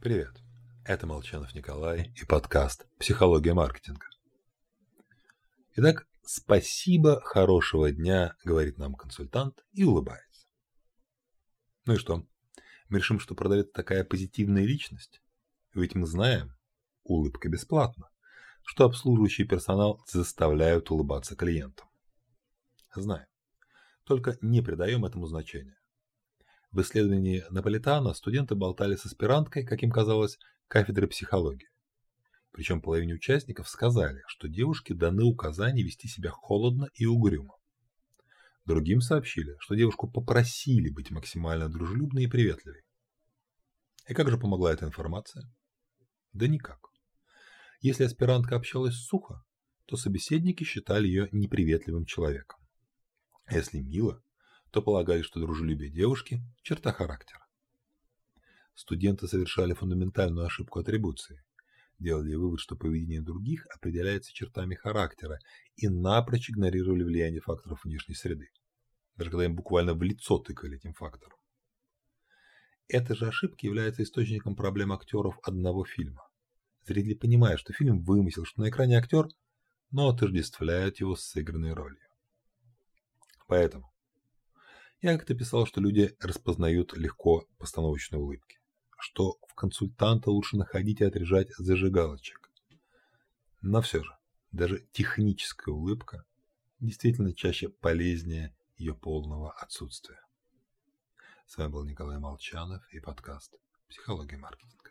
Привет, это Молчанов Николай и подкаст «Психология маркетинга». Итак, спасибо, хорошего дня, говорит нам консультант и улыбается. Ну и что? Мы решим, что продавец такая позитивная личность? Ведь мы знаем, улыбка бесплатна, что обслуживающий персонал заставляют улыбаться клиентам. Знаем. Только не придаем этому значения. В исследовании Наполитана студенты болтали с аспиранткой, как им казалось, кафедры психологии. Причем половине участников сказали, что девушке даны указания вести себя холодно и угрюмо. Другим сообщили, что девушку попросили быть максимально дружелюбной и приветливой. И как же помогла эта информация? Да никак. Если аспирантка общалась сухо, то собеседники считали ее неприветливым человеком. А если мило, то полагали, что дружелюбие девушки – черта характера. Студенты совершали фундаментальную ошибку атрибуции. Делали вывод, что поведение других определяется чертами характера и напрочь игнорировали влияние факторов внешней среды. Даже когда им буквально в лицо тыкали этим фактором. Эта же ошибка является источником проблем актеров одного фильма. Зрители понимают, что фильм вымысел, что на экране актер, но отождествляют его с сыгранной ролью. Поэтому я как-то писал, что люди распознают легко постановочные улыбки, что в консультанта лучше находить и отрежать зажигалочек. Но все же, даже техническая улыбка действительно чаще полезнее ее полного отсутствия. С вами был Николай Молчанов и подкаст «Психология маркетинга».